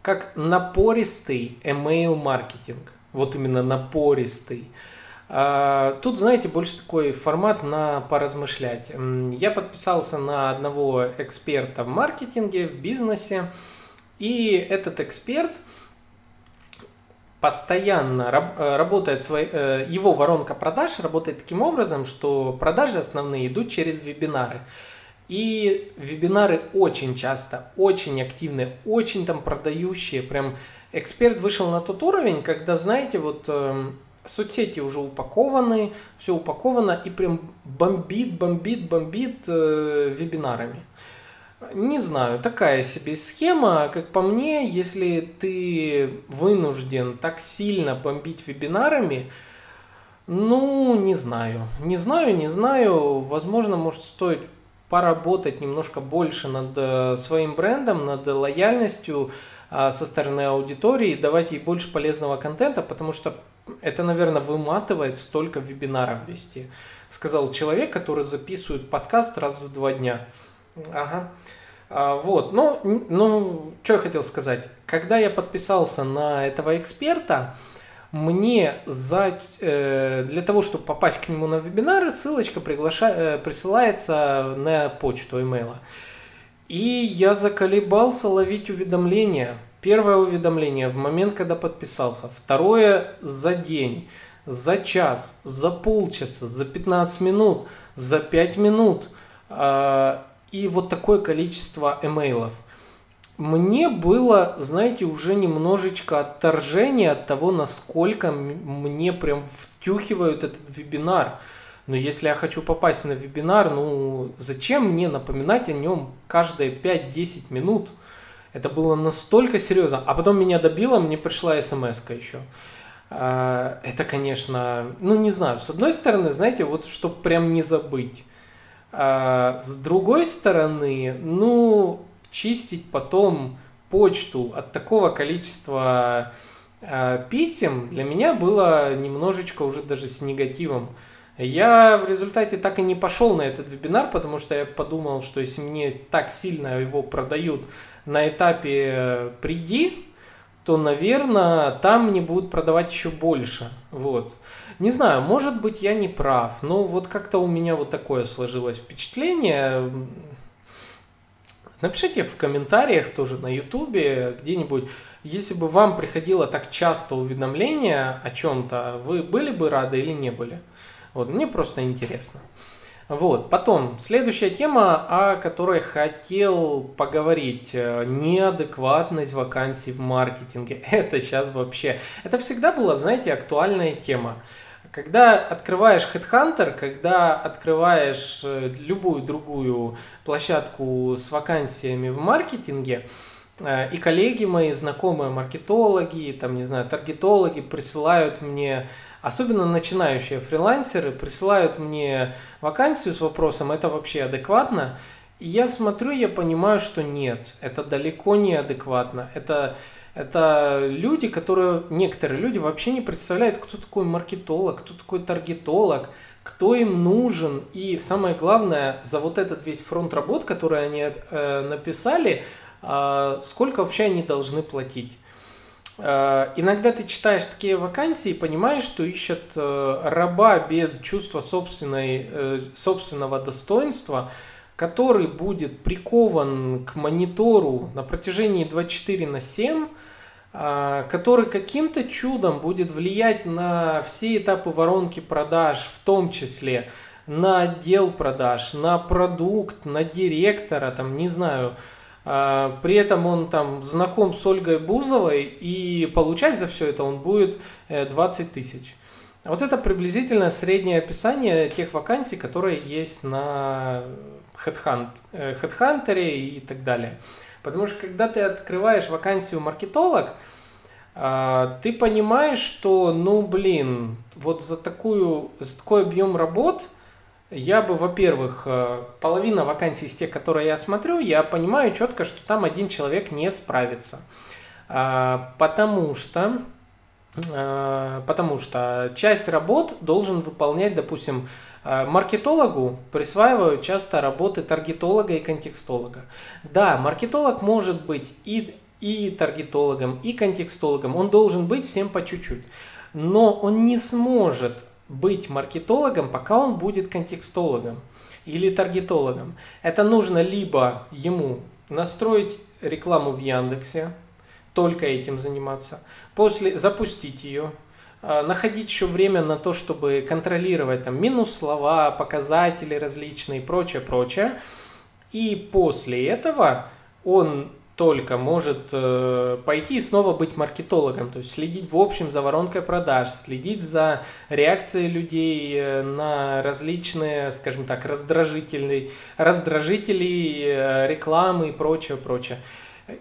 [SPEAKER 1] как напористый email маркетинг. Вот именно напористый. А, тут, знаете, больше такой формат на поразмышлять. Я подписался на одного эксперта в маркетинге, в бизнесе. И этот эксперт – постоянно э, работает, свой, э, его воронка продаж работает таким образом, что продажи основные идут через вебинары. И вебинары очень часто, очень активные, очень там продающие. Прям эксперт вышел на тот уровень, когда, знаете, вот э, соцсети уже упакованы, все упаковано и прям бомбит, бомбит, бомбит э, вебинарами. Не знаю, такая себе схема, как по мне, если ты вынужден так сильно бомбить вебинарами, ну, не знаю. Не знаю, не знаю. Возможно, может стоит поработать немножко больше над э, своим брендом, над лояльностью а, со стороны аудитории, давать ей больше полезного контента, потому что это, наверное, выматывает столько вебинаров вести. Сказал человек, который записывает подкаст раз в два дня. Ага. А, вот, ну, ну, что я хотел сказать. Когда я подписался на этого эксперта, мне за, э, для того, чтобы попасть к нему на вебинары, ссылочка приглаша, э, присылается на почту имейла. И я заколебался ловить уведомления. Первое уведомление в момент, когда подписался. Второе за день, за час, за полчаса, за 15 минут, за 5 минут. Э, и вот такое количество эмейлов. мне было, знаете, уже немножечко отторжение от того, насколько мне прям втюхивают этот вебинар. Но если я хочу попасть на вебинар, ну зачем мне напоминать о нем каждые 5-10 минут? Это было настолько серьезно. А потом меня добило, мне пришла смс еще. А, это, конечно, ну не знаю, с одной стороны, знаете, вот чтобы прям не забыть. А, с другой стороны, ну, чистить потом почту от такого количества а, писем для меня было немножечко уже даже с негативом. Я в результате так и не пошел на этот вебинар, потому что я подумал, что если мне так сильно его продают на этапе э, «приди», то, наверное, там мне будут продавать еще больше. Вот. Не знаю, может быть, я не прав, но вот как-то у меня вот такое сложилось впечатление. Напишите в комментариях тоже на ютубе где-нибудь, если бы вам приходило так часто уведомление о чем-то, вы были бы рады или не были? Вот, мне просто интересно. Вот, потом, следующая тема, о которой хотел поговорить. Э, неадекватность вакансий в маркетинге. Это сейчас вообще... Это всегда была, знаете, актуальная тема. Когда открываешь Headhunter, когда открываешь э, любую другую площадку с вакансиями в маркетинге, э, и коллеги мои, знакомые маркетологи, там, не знаю, таргетологи присылают мне Особенно начинающие фрилансеры присылают мне вакансию с вопросом, это вообще адекватно? И я смотрю, я понимаю, что нет, это далеко не адекватно. Это, это люди, которые, некоторые люди вообще не представляют, кто такой маркетолог, кто такой таргетолог, кто им нужен. И самое главное, за вот этот весь фронт работ, который они э, написали, э, сколько вообще они должны платить. Э, иногда ты читаешь такие вакансии и понимаешь, что ищут э, раба без чувства собственной, э, собственного достоинства, который будет прикован к монитору на протяжении 24 на 7, который каким-то чудом будет влиять на все этапы воронки продаж, в том числе на отдел продаж, на продукт, на директора, там, не знаю, при этом он там знаком с Ольгой Бузовой, и получать за все это он будет 20 э, тысяч. Вот это приблизительно среднее описание тех вакансий, которые есть на Headhunt, э, Headhunter и так далее. Потому что когда ты открываешь вакансию маркетолог, а, ты понимаешь, что, ну блин, вот за, такую, за такой объем работ – я бы, во-первых, э, половина вакансий из тех, которые я смотрю, я понимаю четко, что там один человек не справится. А, потому что, э, потому что часть работ должен выполнять, допустим, э, маркетологу присваивают часто работы таргетолога и контекстолога. Да, маркетолог может быть и, и таргетологом, и контекстологом, он должен быть всем по чуть-чуть. Но он не сможет быть маркетологом, пока он будет контекстологом или таргетологом. Это нужно либо ему настроить рекламу в Яндексе, только этим заниматься, после запустить ее, а, находить еще время на то, чтобы контролировать там минус слова, показатели различные и прочее, прочее. И после этого он только может э, пойти и снова быть маркетологом, то есть следить в общем за воронкой продаж, следить за реакцией людей э, на различные, скажем так, раздражительные, раздражители э, рекламы и прочее, прочее.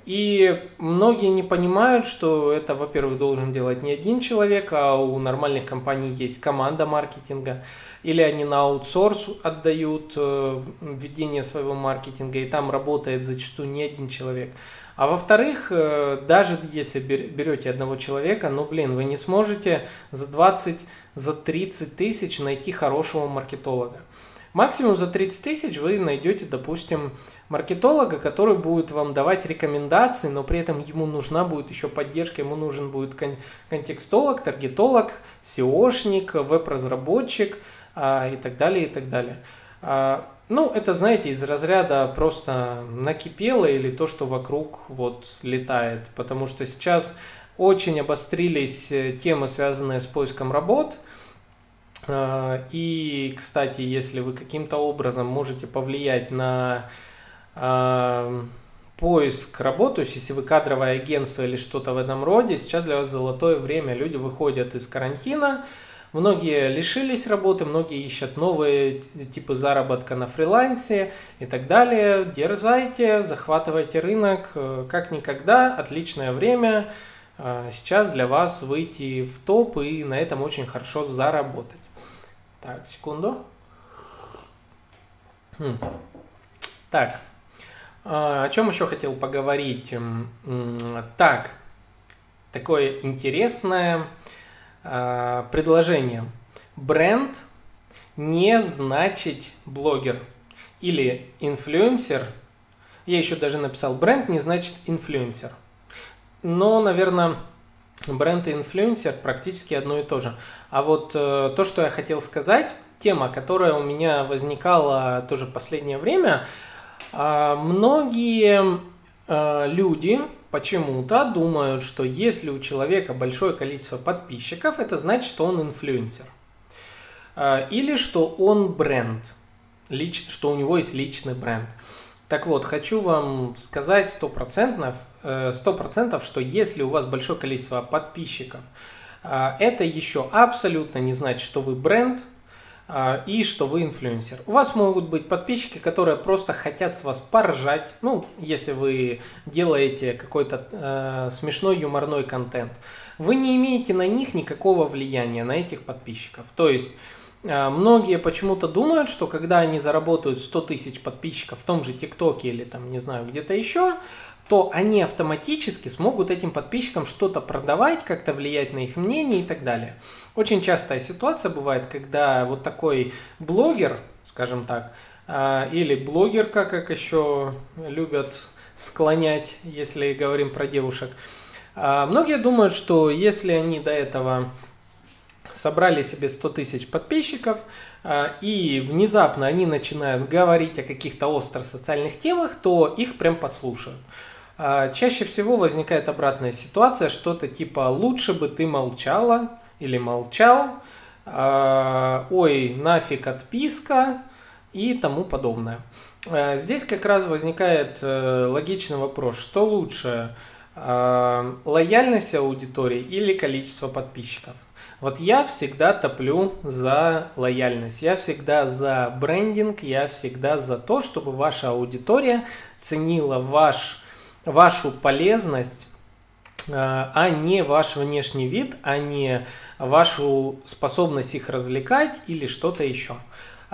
[SPEAKER 1] И многие не понимают, что это, во-первых, должен делать не один человек, а у нормальных компаний есть команда маркетинга, или они на аутсорс отдают э, ведение своего маркетинга, и там работает зачастую не один человек. А во-вторых, э, даже если берете одного человека, ну блин, вы не сможете за 20, за 30 тысяч найти хорошего маркетолога. Максимум за 30 тысяч вы найдете, допустим, маркетолога, который будет вам давать рекомендации, но при этом ему нужна будет еще поддержка, ему нужен будет кон- контекстолог, таргетолог, SEOшник, веб-разработчик и так далее, и так далее. А, ну, это, знаете, из разряда просто накипело или то, что вокруг вот летает, потому что сейчас очень обострились э, темы, связанные с поиском работ – а, и, кстати, если вы каким-то образом можете повлиять на а, поиск работы, если вы кадровое агентство или что-то в этом роде, сейчас для вас золотое время. Люди выходят из карантина, Многие лишились работы, многие ищут новые типы заработка на фрилансе и так далее. Дерзайте, захватывайте рынок э, как никогда. Отличное время э, сейчас для вас выйти в топ и на этом очень хорошо заработать. Так, секунду. Хм. Так, а, о чем еще хотел поговорить? Так, такое интересное а, предложение. Бренд не значит блогер или инфлюенсер. Я еще даже написал бренд не значит инфлюенсер. Но, наверное, бренд и инфлюенсер практически одно и то же. А вот э, то, что я хотел сказать, тема, которая у меня возникала тоже последнее время, э, многие э, люди почему-то думают, что если у человека большое количество подписчиков, это значит, что он инфлюенсер. А, или что он бренд, что у него есть личный бренд. Так вот, хочу вам сказать стопроцентно, э, сто процентов, что если у вас большое количество подписчиков, а, это еще абсолютно не значит, что вы бренд, и что вы инфлюенсер. У вас могут быть подписчики, которые просто хотят с вас поржать, ну, если вы делаете какой-то э, смешной юморной контент. Вы не имеете на них никакого влияния, на этих подписчиков. То есть, э, многие почему-то думают, что когда они заработают 100 тысяч подписчиков в том же ТикТоке или там, не знаю, где-то еще, то они автоматически смогут этим подписчикам что-то продавать, как-то влиять на их мнение и так далее. Очень частая ситуация бывает, когда вот такой блогер, скажем так, а, или блогерка, как еще любят склонять, если говорим про девушек. А, многие думают, что если они до этого собрали себе 100 тысяч подписчиков, а, и внезапно они начинают говорить о каких-то остро социальных темах, то их прям послушают. А, чаще всего возникает обратная ситуация, что-то типа «лучше бы ты молчала» или «молчал», а, «ой, нафиг отписка» и тому подобное. А, здесь как раз возникает э, логичный вопрос, что лучше, лояльность аудитории или количество подписчиков? Вот я всегда топлю за лояльность, я всегда за брендинг, я всегда за то, чтобы ваша аудитория ценила ваш вашу полезность, э, а не ваш внешний вид, а не вашу способность их развлекать или что-то еще.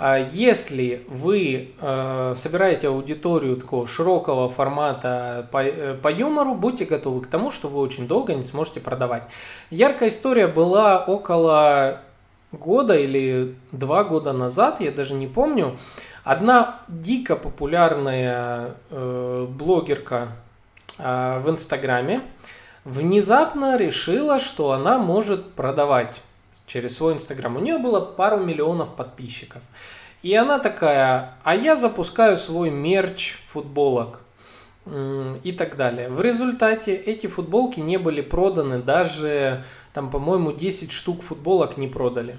[SPEAKER 1] А если вы э, собираете аудиторию такого широкого формата по, э, по юмору, будьте готовы к тому, что вы очень долго не сможете продавать. Яркая история была около года или два года назад, я даже не помню. Одна дико популярная блогерка в Инстаграме, внезапно решила, что она может продавать через свой Инстаграм. У нее было пару миллионов подписчиков. И она такая, а я запускаю свой мерч футболок и так далее. В результате эти футболки не были проданы, даже там, по-моему, 10 штук футболок не продали.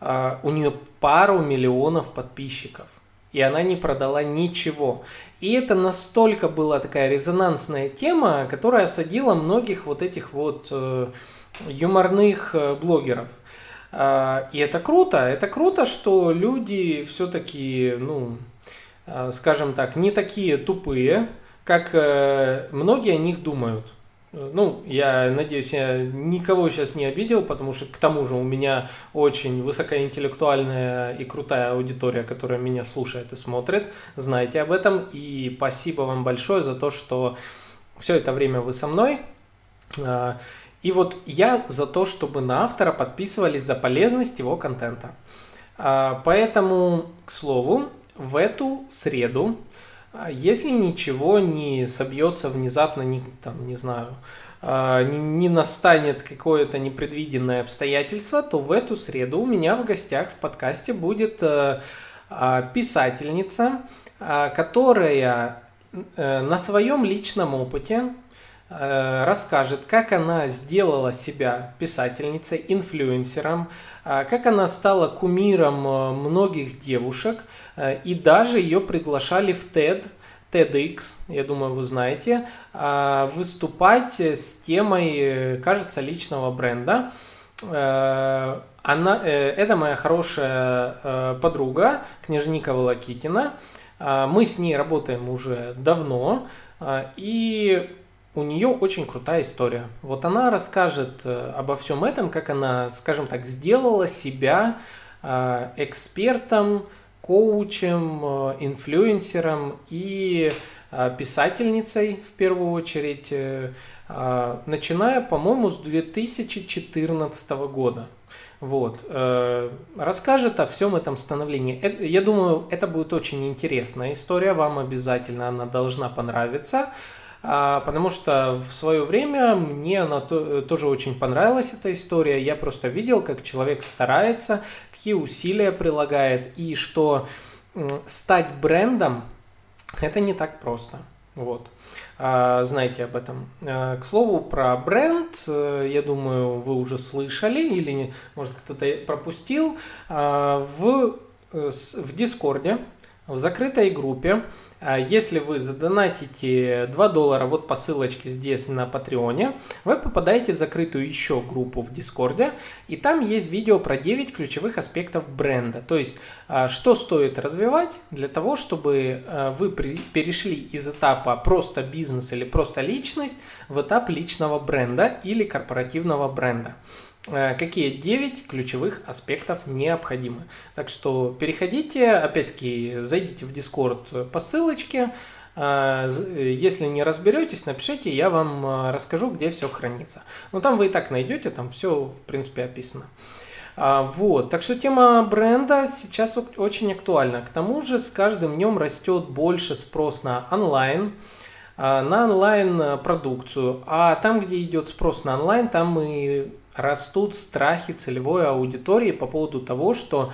[SPEAKER 1] А, у нее пару миллионов подписчиков и она не продала ничего. И это настолько была такая резонансная тема, которая осадила многих вот этих вот э, юморных э, блогеров. Э, и это круто, это круто, что люди все-таки, ну, э, скажем так, не такие тупые, как многие о них думают. Ну, я надеюсь, я никого сейчас не обидел, потому что к тому же у меня очень высокоинтеллектуальная и крутая аудитория, которая меня слушает и смотрит. Знайте об этом. И спасибо вам большое за то, что все это время вы со мной. А, и вот я за то, чтобы на автора подписывались за полезность его контента. А, поэтому, к слову, в эту среду если ничего не собьется внезапно, не, там, не знаю, а, не, не настанет какое-то непредвиденное обстоятельство, то в эту среду у меня в гостях в подкасте будет э, а, писательница, которая э, на своем личном опыте расскажет, как она сделала себя писательницей, инфлюенсером, э, как она стала кумиром э, многих девушек, и даже ее приглашали в TED, TEDx, я думаю, вы знаете, выступать с темой, кажется, личного бренда. Э, она, э, это моя хорошая э, подруга, княжника Волокитина. А, мы с ней работаем уже давно, и у нее очень крутая история. Вот она расскажет обо всем этом, как она, скажем так, сделала себя экспертом, коучем, инфлюенсером и писательницей в первую очередь начиная, по-моему, с 2014 года. Вот. Э, расскажет о всем этом становлении. Я думаю, это будет очень интересная история, вам обязательно она должна понравиться, потому что в свое время мне она тоже очень понравилась, эта история. Я просто видел, как человек старается, какие усилия прилагает, и что стать брендом – это не так просто. Вот. А, знаете об этом. А, к слову, про бренд, э, я думаю, вы уже слышали или, может, кто-то пропустил. А, в, э, в Дискорде, в закрытой группе а если вы задонатите 2 доллара вот по ссылочке здесь на Патреоне, вы попадаете в закрытую еще группу в Дискорде, и там есть видео про 9 ключевых аспектов бренда. То есть, а, что стоит развивать для того, чтобы а, вы перешли из этапа просто бизнес или просто личность в этап личного бренда или корпоративного бренда. Э, какие 9 ключевых аспектов необходимы. Так что переходите, опять-таки, зайдите в Discord по ссылочке. Э, если не разберетесь, напишите, я вам э, расскажу, где все хранится. Но там вы и так найдете, там все, в принципе, описано. А, вот, так что тема бренда сейчас очень актуальна. К тому же с каждым днем растет больше спрос на онлайн, на онлайн продукцию. А там, где идет спрос на онлайн, там мы растут страхи целевой аудитории по поводу того, что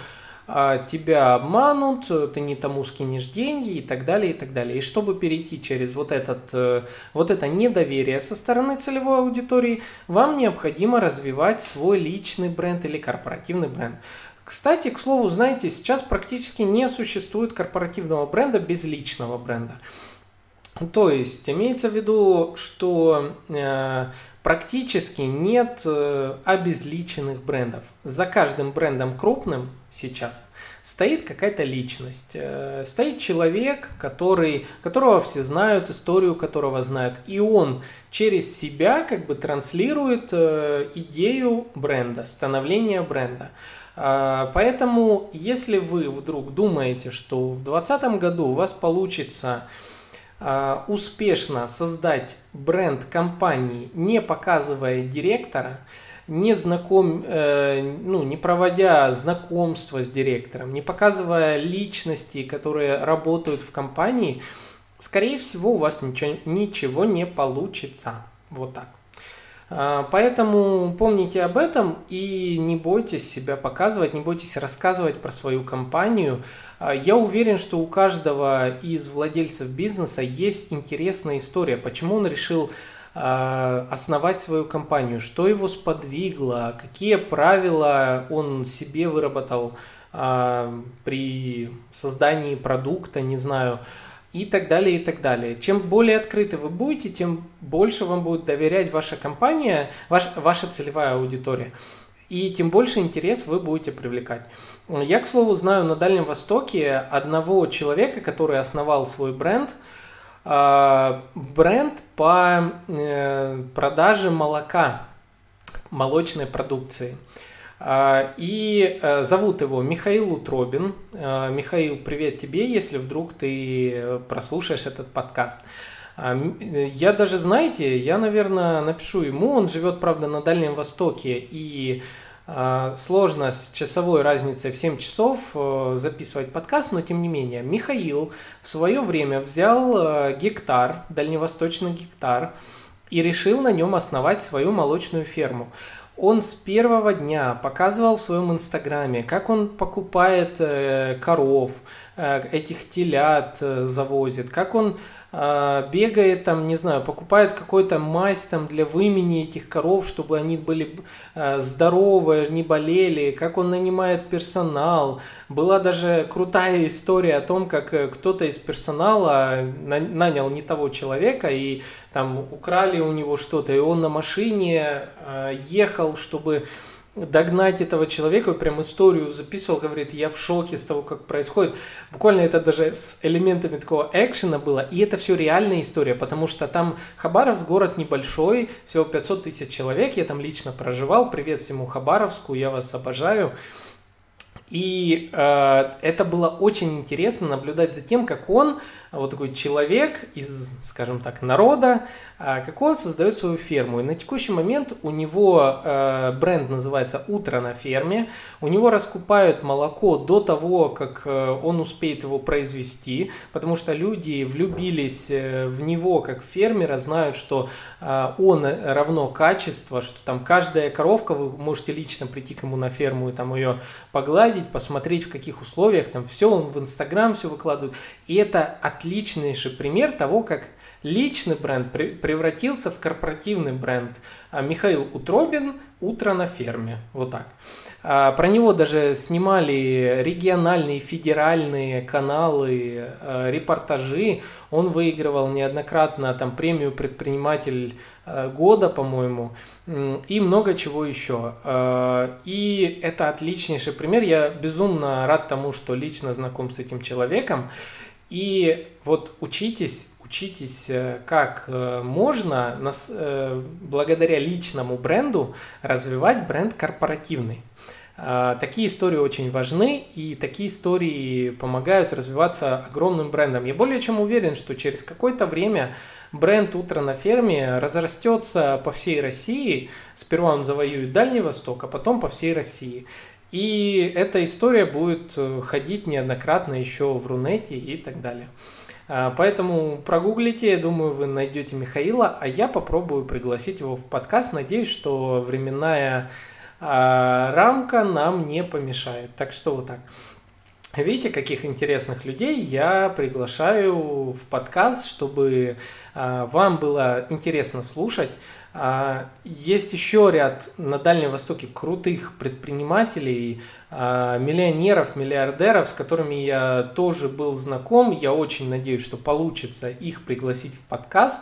[SPEAKER 1] а, тебя обманут, ты не тому скинешь деньги и так далее, и так далее. И чтобы перейти через вот, этот, э, вот это недоверие со стороны целевой аудитории, вам необходимо развивать свой личный бренд или корпоративный бренд. Кстати, к слову, знаете, сейчас практически не существует корпоративного бренда без личного бренда. То есть имеется в виду, что э, практически нет э, обезличенных брендов. За каждым брендом крупным сейчас стоит какая-то личность, э, стоит человек, который, которого все знают, историю которого знают, и он через себя как бы транслирует э, идею бренда, становления бренда. А, поэтому, если вы вдруг думаете, что в 2020 году у вас получится успешно создать бренд компании, не показывая директора, не знаком, э, ну, не проводя знакомства с директором, не показывая личности, которые работают в компании, скорее всего, у вас ничего, ничего не получится. Вот так. А, поэтому помните об этом и не бойтесь себя показывать, не бойтесь рассказывать про свою компанию. А, я уверен, что у каждого из владельцев бизнеса есть интересная история, почему он решил а, основать свою компанию, что его сподвигло, какие правила он себе выработал при создании продукта, не знаю и так далее, и так далее. Чем более открыты вы будете, тем больше вам будет доверять ваша компания, ваш, ваша целевая аудитория. И тем больше интерес вы будете привлекать. Я, к слову, знаю на Дальнем Востоке одного человека, который основал свой бренд, а, бренд по э, продаже молока, молочной продукции. А, и э, зовут его Михаил Утробин. А, Михаил, привет тебе, если вдруг ты э, прослушаешь этот подкаст. А, я даже, знаете, я, наверное, напишу ему, он живет, правда, на Дальнем Востоке, и сложно с часовой разницей в 7 часов э, записывать подкаст, но тем не менее, Михаил в свое время взял гектар, дальневосточный гектар, и решил на нем основать свою молочную ферму. Он с первого дня показывал в своем инстаграме, как он покупает э, коров, э, этих телят э, завозит, как он бегает там, не знаю, покупает какой-то мазь там для вымени этих коров, чтобы они были э, здоровые, не болели, как он нанимает персонал. Была даже крутая история о том, как э, кто-то из персонала нанял не того человека и там украли у него что-то, и он на машине э, ехал, чтобы догнать этого человека, прям историю записывал, говорит, я в шоке с того, как происходит. Буквально это даже с элементами такого экшена было, и это все реальная история, потому что там Хабаровск город небольшой, всего 500 тысяч человек, я там лично проживал, привет всему Хабаровску, я вас обожаю. И э, это было очень интересно наблюдать за тем, как он, вот такой человек из, скажем так, народа, э, как он создает свою ферму. И на текущий момент у него э, бренд называется «Утро на ферме». У него раскупают молоко до того, как э, он успеет его произвести, потому что люди влюбились э, в него как фермера, знают, что он равно качество, что там каждая коровка, вы можете лично прийти к нему на ферму и там ее погладить, посмотреть, в каких условиях, там все, он в Инстаграм все выкладывает. И это отличнейший пример того, как личный бренд превратился в корпоративный бренд. А Михаил Утробин «Утро на ферме». Вот так. А, про него даже снимали региональные, федеральные каналы, а, репортажи. Он выигрывал неоднократно там премию «Предприниматель года», по-моему, и много чего еще. И это отличнейший пример. Я безумно рад тому, что лично знаком с этим человеком. И вот учитесь учитесь, э, как э, можно нас, э, благодаря личному бренду развивать бренд корпоративный. А, такие истории очень важны, и такие истории помогают развиваться огромным брендом. Я более чем уверен, что через какое-то время бренд «Утро на ферме» разрастется по всей России. Сперва он завоюет Дальний Восток, а потом по всей России. И эта история будет ходить неоднократно еще в Рунете и так далее. А, поэтому прогуглите, я думаю, вы найдете Михаила, а я попробую пригласить его в подкаст. Надеюсь, что временная а, рамка нам не помешает. Так что вот так. Видите, каких интересных людей я приглашаю в подкаст, чтобы а, вам было интересно слушать. А, есть еще ряд на Дальнем Востоке крутых предпринимателей, а, миллионеров, миллиардеров, с которыми я тоже был знаком. Я очень надеюсь, что получится их пригласить в подкаст.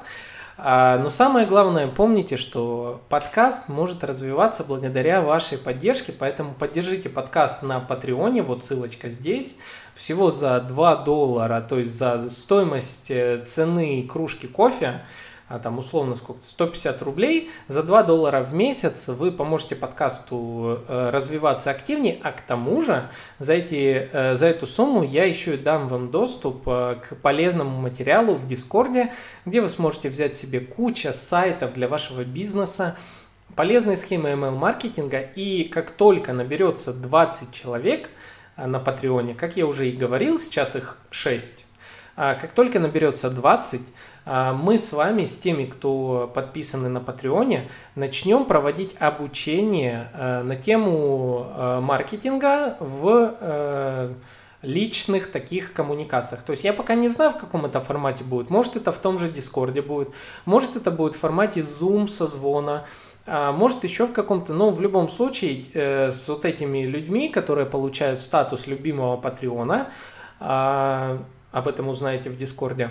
[SPEAKER 1] А, но самое главное, помните, что подкаст может развиваться благодаря вашей поддержке, поэтому поддержите подкаст на Патреоне, вот ссылочка здесь, всего за 2 доллара, то есть за стоимость э, цены кружки кофе а там условно сколько-то, 150 рублей, за 2 доллара в месяц. Вы поможете подкасту э, развиваться активнее, а к тому же за, эти, э, за эту сумму я еще и дам вам доступ э, к полезному материалу в Дискорде, где вы сможете взять себе куча сайтов для вашего бизнеса, полезные схемы ML-маркетинга, и как только наберется 20 человек на Патреоне, как я уже и говорил, сейчас их 6, а как только наберется 20, а, мы с вами, с теми, кто подписаны на Патреоне, начнем проводить обучение а, на тему маркетинга в э, личных таких коммуникациях. То есть я пока не знаю, в каком это формате будет. Может, это в том же Дискорде будет, может, это будет в формате Zoom созвона, может еще в каком-то, но в любом случае э, с вот этими людьми, которые получают статус любимого Патреона, об этом узнаете в Дискорде.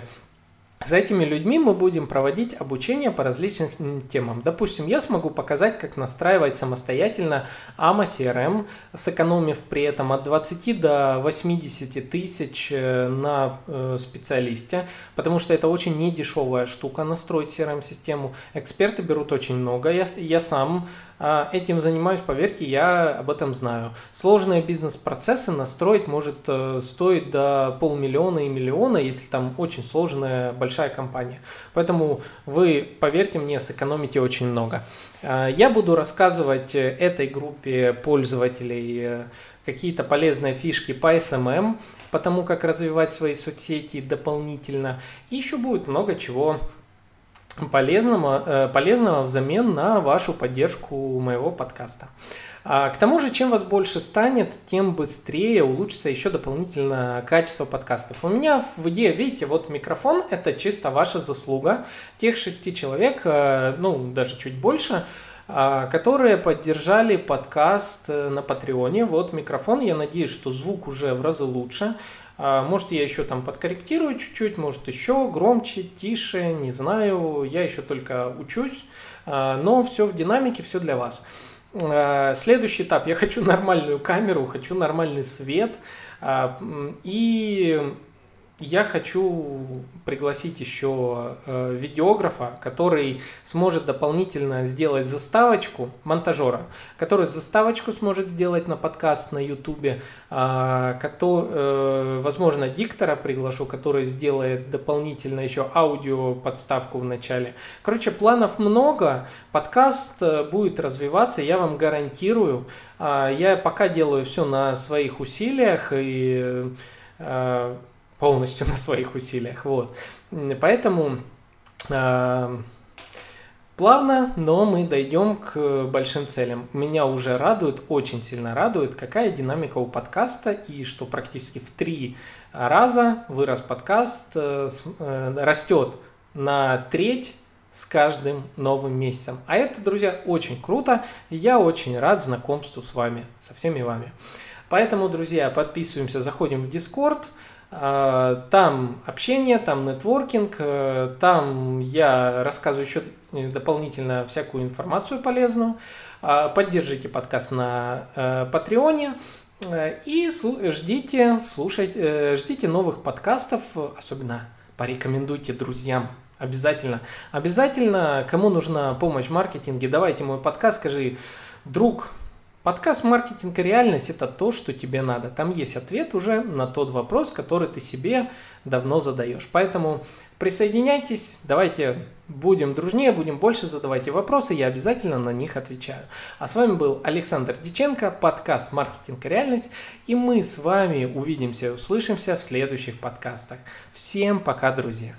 [SPEAKER 1] За этими людьми мы будем проводить обучение по различным темам. Допустим, я смогу показать, как настраивать самостоятельно AMA CRM, сэкономив при этом от 20 до 80 тысяч э, на э, специалисте, потому что это очень недешевая штука настроить CRM-систему. Эксперты берут очень много, я, я сам этим занимаюсь, поверьте, я об этом знаю. Сложные бизнес-процессы настроить может э, стоить до полмиллиона и миллиона, если там очень сложная большая компания. Поэтому вы, поверьте мне, сэкономите очень много. А, я буду рассказывать э, этой группе пользователей э, какие-то полезные фишки по SMM, по тому, как развивать свои соцсети дополнительно. И еще будет много чего полезного, э, полезного взамен на вашу поддержку моего подкаста. А, к тому же, чем вас больше станет, тем быстрее улучшится еще дополнительно качество подкастов. У меня в идее, видите, вот микрофон – это чисто ваша заслуга. Тех шести человек, э, ну, даже чуть больше, а, которые поддержали подкаст э, на Патреоне. Вот микрофон, я надеюсь, что звук уже в разы лучше. А, может, я еще там подкорректирую чуть-чуть, может, еще громче, тише, не знаю. Я еще только учусь, но все в динамике, все для вас. Э, следующий этап. Я хочу нормальную камеру, хочу нормальный свет. А, и я хочу пригласить еще э, видеографа, который сможет дополнительно сделать заставочку, монтажера, который заставочку сможет сделать на подкаст на ютубе, э, э, возможно, диктора приглашу, который сделает дополнительно еще аудио подставку в начале. Короче, планов много, подкаст э, будет развиваться, я вам гарантирую. Э, я пока делаю все на своих усилиях и полностью на своих усилиях. Вот. Поэтому э, плавно, но мы дойдем к большим целям. Меня уже радует, очень сильно радует, какая динамика у подкаста и что практически в три раза вырос подкаст, э, э, растет на треть с каждым новым месяцем. А это, друзья, очень круто. Я очень рад знакомству с вами, со всеми вами. Поэтому, друзья, подписываемся, заходим в Discord. А, там общение, там нетворкинг, э, там я рассказываю еще дополнительно всякую информацию полезную. А, поддержите подкаст на э, Патреоне. Э, и ждите, слушайте, ждите новых подкастов, особенно порекомендуйте друзьям. Обязательно. Обязательно, кому нужна помощь в маркетинге, давайте мой подкаст, скажи, друг, Подкаст «Маркетинг и реальность» – это то, что тебе надо. Там есть ответ уже на тот вопрос, который ты себе давно задаешь. Поэтому присоединяйтесь, давайте будем дружнее, будем больше задавайте вопросы, я обязательно на них отвечаю. А с вами был Александр Диченко, подкаст «Маркетинг и реальность», и мы с вами увидимся и услышимся в следующих подкастах. Всем пока, друзья!